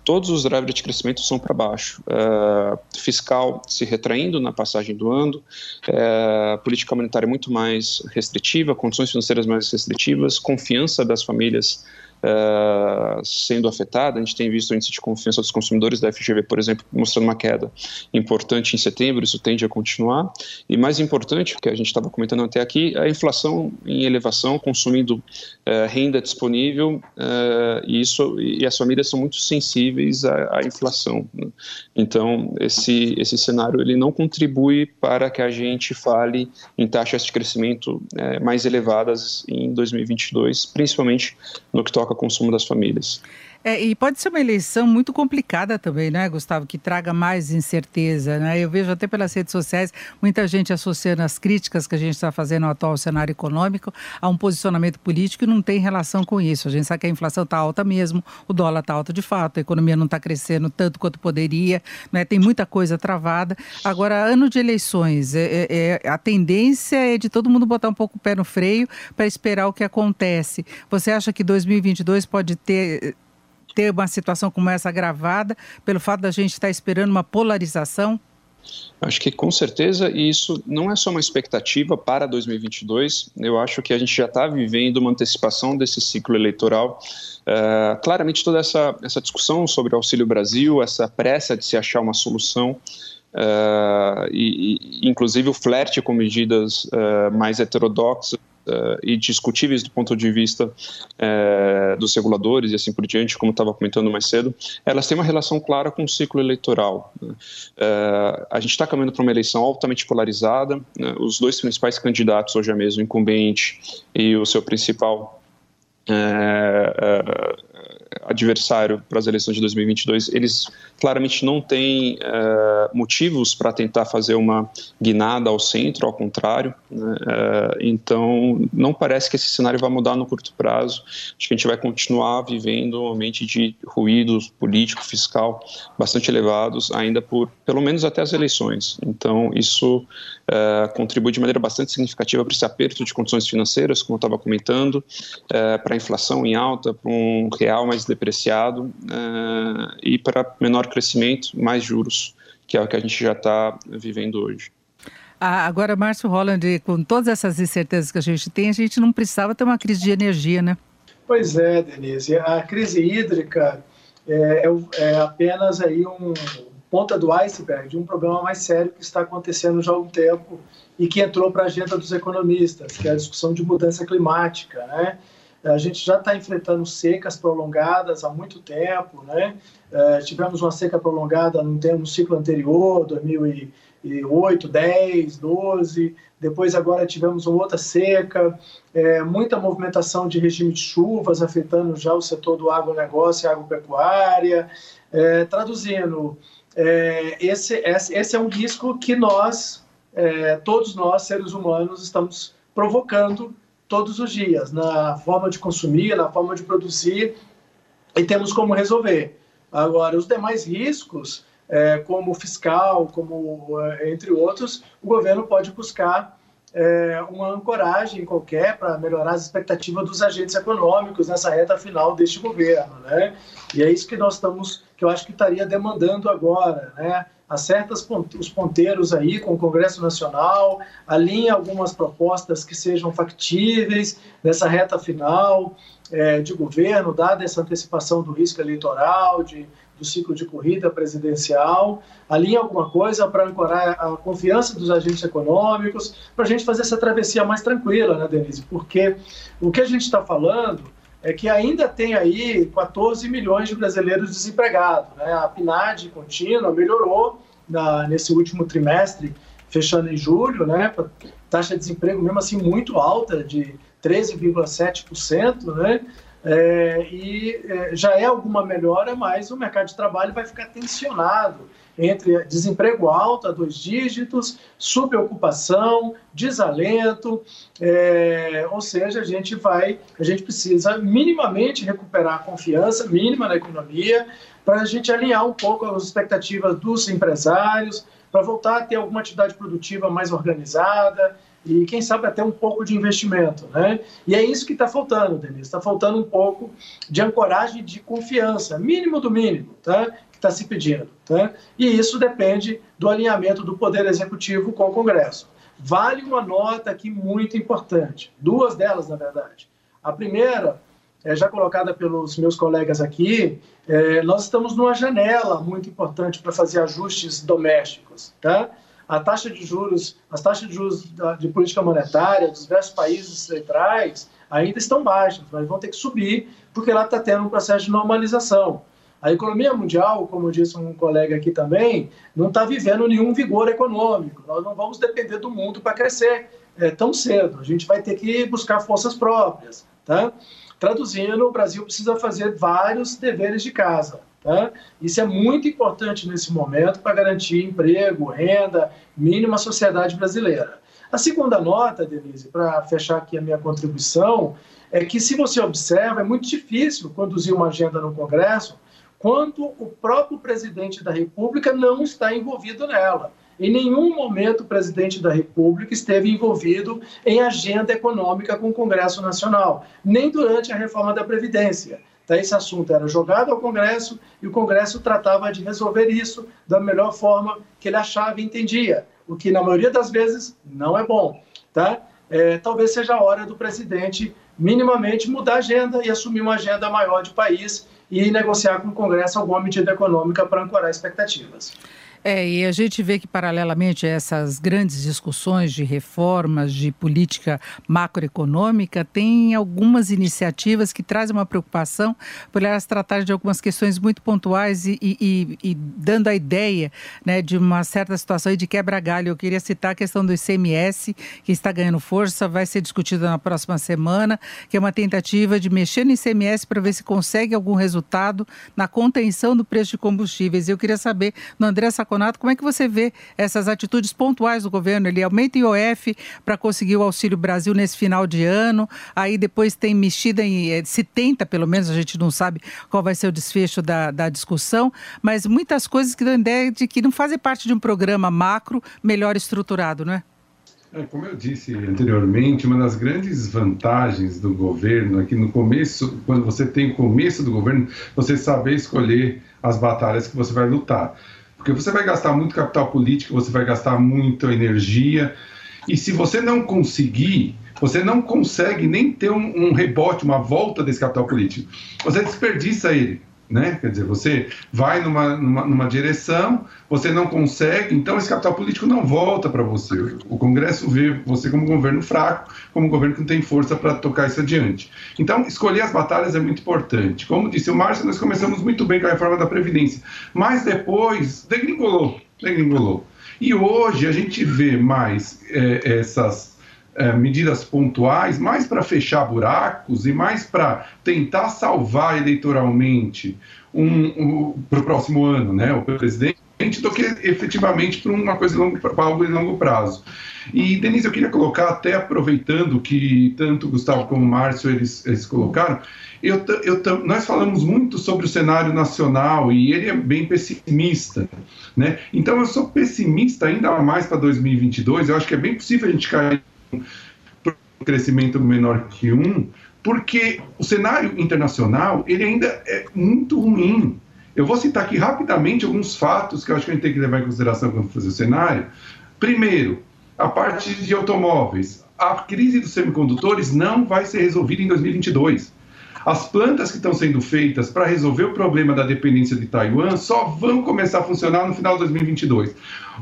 todos os drivers de crescimento são para baixo. Uh, fiscal se retraindo na passagem do ano, uh, política monetária muito mais restritiva, condições financeiras mais restritivas, confiança das famílias uh, sendo afetada. A gente tem visto o índice de confiança dos consumidores da FGV, por exemplo, mostrando uma queda importante em setembro, isso tende a continuar. E mais importante, que a gente estava comentando até aqui, a inflação em elevação, consumindo uh, renda disponível, uh, e, isso, e as famílias são muito sensíveis à, à inflação. Né? Então, esse, esse cenário ele não contribui para que a gente fale em taxas de crescimento mais elevadas em 2022, principalmente no que toca ao consumo das famílias. É, e pode ser uma eleição muito complicada também, né, Gustavo, que traga mais incerteza. Né? Eu vejo até pelas redes sociais muita gente associando as críticas que a gente está fazendo ao atual cenário econômico a um posicionamento político e não tem relação com isso. A gente sabe que a inflação está alta mesmo, o dólar está alto de fato, a economia não está crescendo tanto quanto poderia, né? tem muita coisa travada. Agora, ano de eleições, é, é, é a tendência é de todo mundo botar um pouco o pé no freio para esperar o que acontece. Você acha que 2022 pode ter ter uma situação como essa agravada pelo fato da gente estar esperando uma polarização? Acho que com certeza isso não é só uma expectativa para 2022. Eu acho que a gente já está vivendo uma antecipação desse ciclo eleitoral. Uh, claramente toda essa, essa discussão sobre o Auxílio Brasil, essa pressa de se achar uma solução, uh, e, e, inclusive o flerte com medidas uh, mais heterodoxas uh, e discutíveis do ponto de vista uh, dos reguladores e assim por diante, como estava comentando mais cedo, elas têm uma relação clara com o ciclo eleitoral. Né? Uh, a gente está caminhando para uma eleição altamente polarizada. Né? Os dois principais candidatos hoje é mesmo, o incumbente e o seu principal adversário para as eleições de 2022, eles claramente não têm uh, motivos para tentar fazer uma guinada ao centro, ao contrário. Né? Uh, então, não parece que esse cenário vai mudar no curto prazo. Acho que a gente vai continuar vivendo um ambiente de ruído político, fiscal bastante elevados, ainda por pelo menos até as eleições. Então, isso uh, contribui de maneira bastante significativa para esse aperto de condições financeiras, como eu estava comentando, para a inflação em alta, para um real mais depreciado e para menor crescimento, mais juros, que é o que a gente já está vivendo hoje. Ah, agora, Márcio Holland, com todas essas incertezas que a gente tem, a gente não precisava ter uma crise de energia, né? Pois é, Denise. A crise hídrica é, é, é apenas aí um ponta do iceberg de um problema mais sério que está acontecendo já há um tempo e que entrou para a agenda dos economistas, que é a discussão de mudança climática, né? A gente já está enfrentando secas prolongadas há muito tempo, né? É, tivemos uma seca prolongada no, ciclo anterior, 2008, 10, 12. Depois agora tivemos uma outra seca, é, muita movimentação de regime de chuvas afetando já o setor do agronegócio e agropecuária. É, traduzindo, é, esse, esse é um risco que nós, é, todos nós, seres humanos, estamos provocando todos os dias, na forma de consumir, na forma de produzir, e temos como resolver. Agora, os demais riscos, é, como fiscal, como é, entre outros, o governo pode buscar é, uma ancoragem qualquer para melhorar as expectativas dos agentes econômicos nessa reta final deste governo, né? E é isso que nós estamos, que eu acho que estaria demandando agora, né? Acerta os ponteiros aí com o Congresso Nacional, alinha algumas propostas que sejam factíveis nessa reta final é, de governo, dada essa antecipação do risco eleitoral, de, do ciclo de corrida presidencial, alinha alguma coisa para ancorar a confiança dos agentes econômicos, para a gente fazer essa travessia mais tranquila, né, Denise? Porque o que a gente está falando é que ainda tem aí 14 milhões de brasileiros desempregados. Né? A PNAD contínua melhorou na, nesse último trimestre, fechando em julho, né? taxa de desemprego mesmo assim muito alta, de 13,7%, né? É, e é, já é alguma melhora, mas o mercado de trabalho vai ficar tensionado entre desemprego alto a dois dígitos, subocupação, desalento, é, ou seja, a gente vai, a gente precisa minimamente recuperar a confiança mínima na economia para a gente alinhar um pouco as expectativas dos empresários, para voltar a ter alguma atividade produtiva mais organizada, e quem sabe até um pouco de investimento, né? E é isso que está faltando, Denise. Está faltando um pouco de ancoragem de confiança, mínimo do mínimo, tá? Está se pedindo, tá? E isso depende do alinhamento do Poder Executivo com o Congresso. Vale uma nota aqui muito importante, duas delas, na verdade. A primeira é, já colocada pelos meus colegas aqui, é, nós estamos numa janela muito importante para fazer ajustes domésticos, tá? A taxa de juros, as taxas de juros de política monetária dos diversos países centrais ainda estão baixas, mas vão ter que subir porque lá está tendo um processo de normalização. A economia mundial, como disse um colega aqui também, não está vivendo nenhum vigor econômico. Nós não vamos depender do mundo para crescer é, tão cedo. A gente vai ter que buscar forças próprias. Tá? Traduzindo, o Brasil precisa fazer vários deveres de casa. Tá? Isso é muito importante nesse momento para garantir emprego, renda mínima sociedade brasileira. A segunda nota, Denise, para fechar aqui a minha contribuição, é que se você observa, é muito difícil conduzir uma agenda no Congresso quando o próprio presidente da República não está envolvido nela. Em nenhum momento o presidente da República esteve envolvido em agenda econômica com o Congresso Nacional, nem durante a reforma da Previdência. Esse assunto era jogado ao Congresso e o Congresso tratava de resolver isso da melhor forma que ele achava e entendia, o que na maioria das vezes não é bom. Tá? É, talvez seja a hora do presidente minimamente mudar a agenda e assumir uma agenda maior de país e negociar com o Congresso alguma medida econômica para ancorar expectativas. É, e a gente vê que, paralelamente a essas grandes discussões de reformas, de política macroeconômica, tem algumas iniciativas que trazem uma preocupação por elas tratarem de algumas questões muito pontuais e, e, e dando a ideia né, de uma certa situação de quebra-galho. Eu queria citar a questão do ICMS, que está ganhando força, vai ser discutido na próxima semana, que é uma tentativa de mexer no ICMS para ver se consegue algum resultado na contenção do preço de combustíveis. Eu queria saber, no André Saconato, como é que você vê essas atitudes pontuais do governo? Ele aumenta o IOF para conseguir o Auxílio Brasil nesse final de ano, aí depois tem mexida em. Eh, se tenta, pelo menos, a gente não sabe qual vai ser o desfecho da, da discussão, mas muitas coisas que dão ideia de que não fazem parte de um programa macro melhor estruturado, não é? É, como eu disse anteriormente, uma das grandes vantagens do governo é que no começo, quando você tem o começo do governo, você saber escolher as batalhas que você vai lutar. Porque você vai gastar muito capital político, você vai gastar muita energia, e se você não conseguir, você não consegue nem ter um, um rebote, uma volta desse capital político. Você desperdiça ele né? Quer dizer, você vai numa, numa, numa, direção, você não consegue, então esse capital político não volta para você. O Congresso vê você como um governo fraco, como um governo que não tem força para tocar isso adiante. Então, escolher as batalhas é muito importante. Como disse o Márcio, nós começamos muito bem com a reforma da Previdência, mas depois degringolou, degringolou. E hoje a gente vê mais é, essas é, medidas pontuais, mais para fechar buracos e mais para tentar salvar eleitoralmente um, um, para o próximo ano, né, o presidente, do que efetivamente para uma coisa longo, algo de longo prazo. E, Denise, eu queria colocar, até aproveitando que tanto Gustavo como Márcio eles, eles colocaram, eu, eu, nós falamos muito sobre o cenário nacional e ele é bem pessimista. Né? Então, eu sou pessimista ainda mais para 2022. Eu acho que é bem possível a gente cair um crescimento menor que um, porque o cenário internacional ele ainda é muito ruim. Eu vou citar aqui rapidamente alguns fatos que eu acho que a gente tem que levar em consideração quando fazer o cenário. Primeiro, a parte de automóveis. A crise dos semicondutores não vai ser resolvida em 2022. As plantas que estão sendo feitas para resolver o problema da dependência de Taiwan só vão começar a funcionar no final de 2022.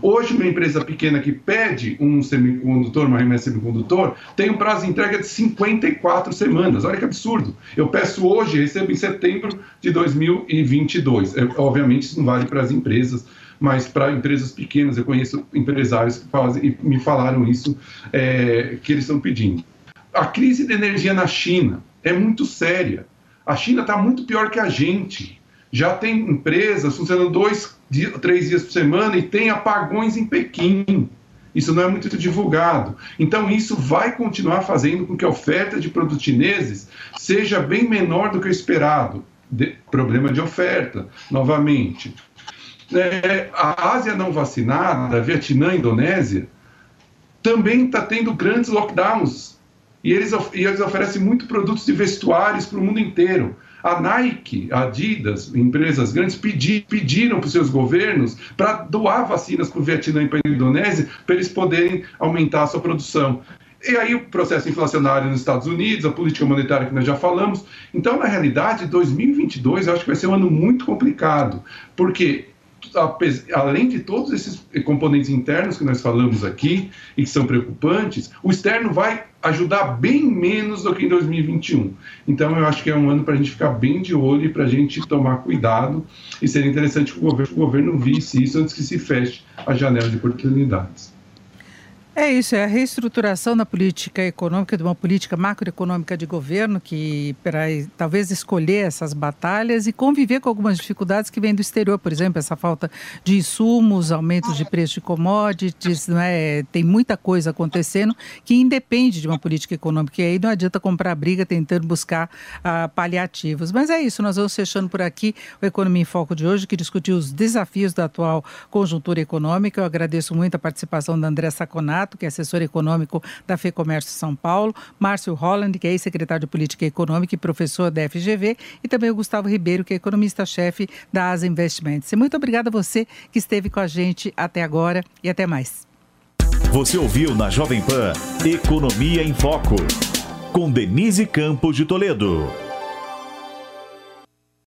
Hoje, uma empresa pequena que pede um semicondutor, uma remessa semicondutor, tem um prazo de entrega de 54 semanas. Olha que absurdo. Eu peço hoje e recebo em setembro de 2022. É, obviamente, isso não vale para as empresas mas para empresas pequenas, eu conheço empresários que fazem, me falaram isso, é, que eles estão pedindo. A crise de energia na China é muito séria. A China está muito pior que a gente. Já tem empresas funcionando dois, três dias por semana e tem apagões em Pequim. Isso não é muito divulgado. Então, isso vai continuar fazendo com que a oferta de produtos chineses seja bem menor do que o esperado. De, problema de oferta, novamente. É, a Ásia não vacinada, Vietnã, Indonésia, também está tendo grandes lockdowns e eles, e eles oferecem muito produtos de vestuários para o mundo inteiro. A Nike, a Adidas, empresas grandes, pedi, pediram para os seus governos para doar vacinas para o Vietnã e para a Indonésia, para eles poderem aumentar a sua produção. E aí o processo inflacionário nos Estados Unidos, a política monetária que nós já falamos. Então, na realidade, 2022 eu acho que vai ser um ano muito complicado, porque além de todos esses componentes internos que nós falamos aqui e que são preocupantes, o externo vai ajudar bem menos do que em 2021. Então, eu acho que é um ano para a gente ficar bem de olho e para a gente tomar cuidado. E seria interessante que o governo, o governo visse isso antes que se feche a janela de oportunidades. É isso, é a reestruturação da política econômica, de uma política macroeconômica de governo, que para talvez escolher essas batalhas e conviver com algumas dificuldades que vêm do exterior, por exemplo, essa falta de insumos, aumentos de preço de commodities, não é? tem muita coisa acontecendo que independe de uma política econômica. E aí não adianta comprar briga tentando buscar uh, paliativos. Mas é isso, nós vamos fechando por aqui o Economia em Foco de hoje, que discutiu os desafios da atual conjuntura econômica. Eu agradeço muito a participação da André Saconato que é assessor econômico da FEComércio São Paulo, Márcio Holland, que é ex-secretário de Política Econômica e professor da FGV, e também o Gustavo Ribeiro, que é economista-chefe da Asa Investimentos. E muito obrigada a você que esteve com a gente até agora e até mais. Você ouviu na Jovem Pan Economia em Foco, com Denise Campos de Toledo.